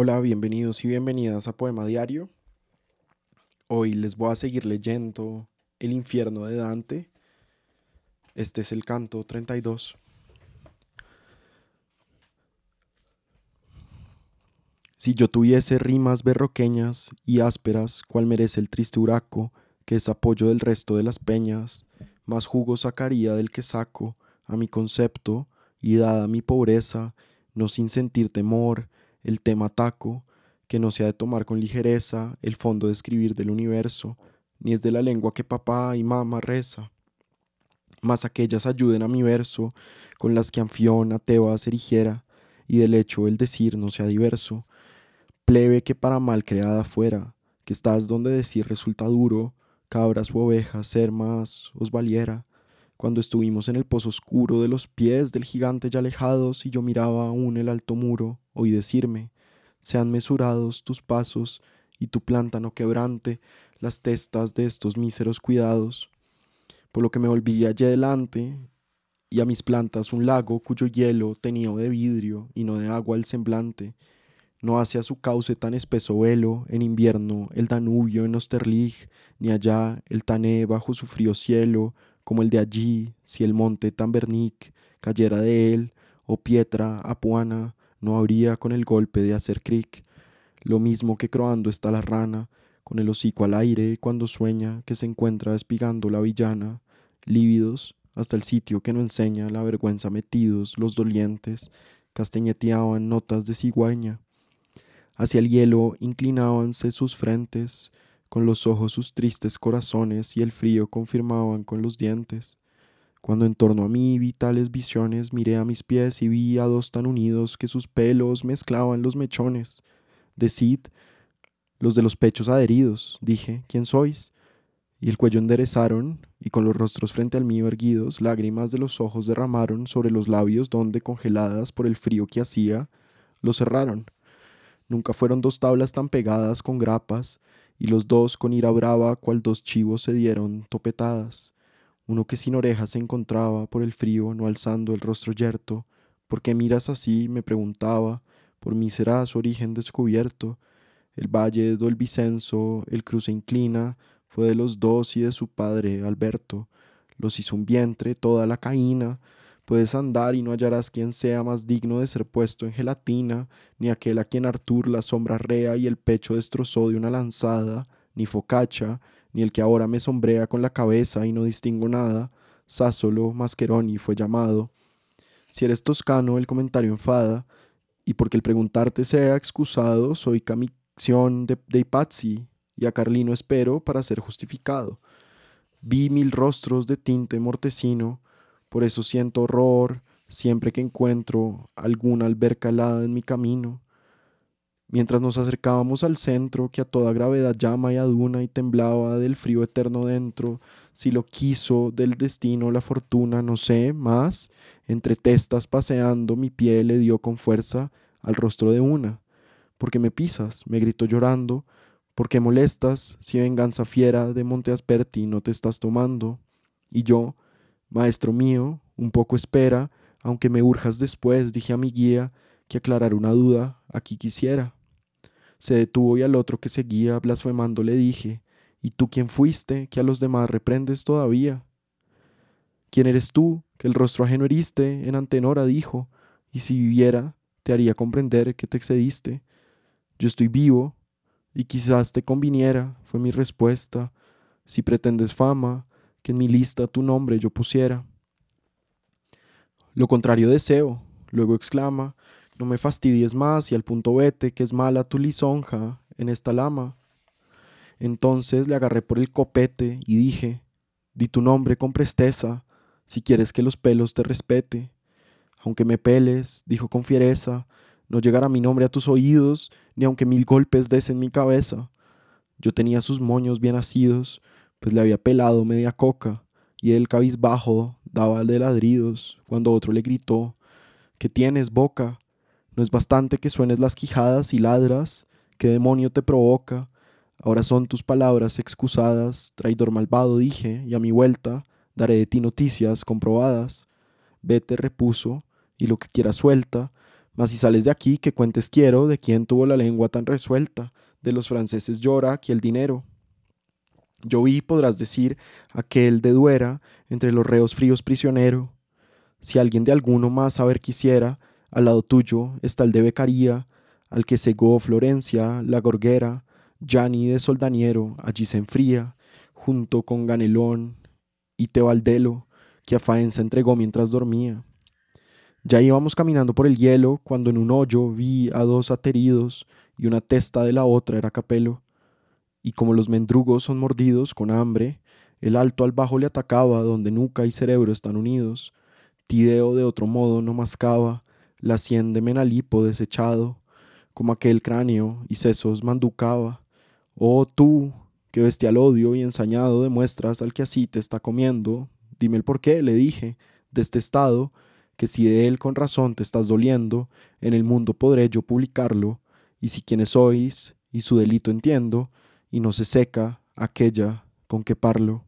Hola, bienvenidos y bienvenidas a Poema Diario. Hoy les voy a seguir leyendo El infierno de Dante. Este es el canto 32. Si yo tuviese rimas berroqueñas y ásperas, cual merece el triste huraco, que es apoyo del resto de las peñas, más jugo sacaría del que saco a mi concepto, y dada mi pobreza, no sin sentir temor, el tema taco, que no se ha de tomar con ligereza el fondo de escribir del universo, ni es de la lengua que papá y mamá reza. Mas aquellas ayuden a mi verso, con las que Anfión a Tebas erigiera, y del hecho el decir no sea diverso. Plebe que para mal creada fuera, que estás donde decir resulta duro, cabras u ovejas ser más os valiera. Cuando estuvimos en el pozo oscuro de los pies del gigante ya alejados y yo miraba aún el alto muro, oí decirme, sean mesurados tus pasos y tu planta no quebrante las testas de estos míseros cuidados. Por lo que me volví allí adelante y a mis plantas un lago cuyo hielo tenía de vidrio y no de agua el semblante. No hacia su cauce tan espeso velo, en invierno el Danubio en Osterlig, ni allá el Tané bajo su frío cielo, como el de allí, si el monte Tambernic cayera de él, o Pietra Apuana, no habría con el golpe de hacer cric. Lo mismo que croando está la rana, con el hocico al aire cuando sueña que se encuentra espigando la villana, lívidos hasta el sitio que no enseña la vergüenza metidos los dolientes, castañeteaban notas de cigüeña. Hacia el hielo inclinábanse sus frentes, con los ojos sus tristes corazones y el frío confirmaban con los dientes. Cuando en torno a mí vi tales visiones, miré a mis pies y vi a dos tan unidos que sus pelos mezclaban los mechones. Decid, los de los pechos adheridos, dije, ¿quién sois? Y el cuello enderezaron, y con los rostros frente al mío erguidos, lágrimas de los ojos derramaron sobre los labios donde, congeladas por el frío que hacía, los cerraron. Nunca fueron dos tablas tan pegadas con grapas, y los dos con ira brava, cual dos chivos se dieron topetadas uno que sin orejas se encontraba por el frío, no alzando el rostro yerto. ¿Por qué miras así? me preguntaba. Por mí será su origen descubierto. El valle do el el cruce inclina, fue de los dos y de su padre Alberto. Los hizo un vientre, toda la caína. Puedes andar y no hallarás quien sea más digno de ser puesto en gelatina, ni aquel a quien Artur la sombra rea y el pecho destrozó de una lanzada, ni Focacha, ni el que ahora me sombrea con la cabeza y no distingo nada, Sásolo Mascheroni fue llamado. Si eres toscano, el comentario enfada, y porque el preguntarte sea excusado, soy camicción de, de Ipazzi, y a Carlino espero para ser justificado. Vi mil rostros de tinte mortecino, por eso siento horror siempre que encuentro alguna alberca helada en mi camino. Mientras nos acercábamos al centro, que a toda gravedad llama y aduna y temblaba del frío eterno dentro, si lo quiso del destino la fortuna, no sé, más, entre testas paseando mi pie le dio con fuerza al rostro de una. ¿Por qué me pisas? me gritó llorando. ¿Por qué molestas si venganza fiera de Monte Asperti no te estás tomando? Y yo, maestro mío, un poco espera, aunque me urjas después, dije a mi guía, que aclarar una duda aquí quisiera. Se detuvo y al otro que seguía blasfemando le dije, ¿Y tú quién fuiste que a los demás reprendes todavía? ¿Quién eres tú que el rostro ajeno heriste? En antenora dijo, y si viviera te haría comprender que te excediste. Yo estoy vivo, y quizás te conviniera, fue mi respuesta, si pretendes fama, que en mi lista tu nombre yo pusiera. Lo contrario deseo, luego exclama, no me fastidies más y al punto vete, que es mala tu lisonja en esta lama. Entonces le agarré por el copete y dije, di tu nombre con presteza, si quieres que los pelos te respete. Aunque me peles, dijo con fiereza, no llegará mi nombre a tus oídos, ni aunque mil golpes des en mi cabeza. Yo tenía sus moños bien nacidos, pues le había pelado media coca, y él cabizbajo daba de ladridos, cuando otro le gritó, ¿Qué tienes, boca? No es bastante que suenes las quijadas y ladras, ¿qué demonio te provoca? Ahora son tus palabras excusadas, traidor malvado dije, y a mi vuelta daré de ti noticias comprobadas. Vete, repuso, y lo que quieras suelta, Mas si sales de aquí, que cuentes quiero de quién tuvo la lengua tan resuelta, de los franceses llora aquí el dinero. Yo vi, podrás decir, aquel de Duera, entre los reos fríos prisionero. Si alguien de alguno más saber quisiera, al lado tuyo está el de Becaría, al que cegó Florencia, la gorguera, Gianni de Soldaniero, allí se enfría, junto con Ganelón y Tebaldelo, que a Faenza entregó mientras dormía. Ya íbamos caminando por el hielo cuando en un hoyo vi a dos ateridos y una testa de la otra era capelo. Y como los mendrugos son mordidos con hambre, el alto al bajo le atacaba donde nuca y cerebro están unidos. Tideo de otro modo no mascaba la sien de Menalipo desechado, como aquel cráneo y sesos manducaba. Oh tú, que bestial odio y ensañado demuestras al que así te está comiendo, dime el por qué, le dije, de este estado, que si de él con razón te estás doliendo, en el mundo podré yo publicarlo, y si quienes sois, y su delito entiendo, y no se seca aquella con que parlo.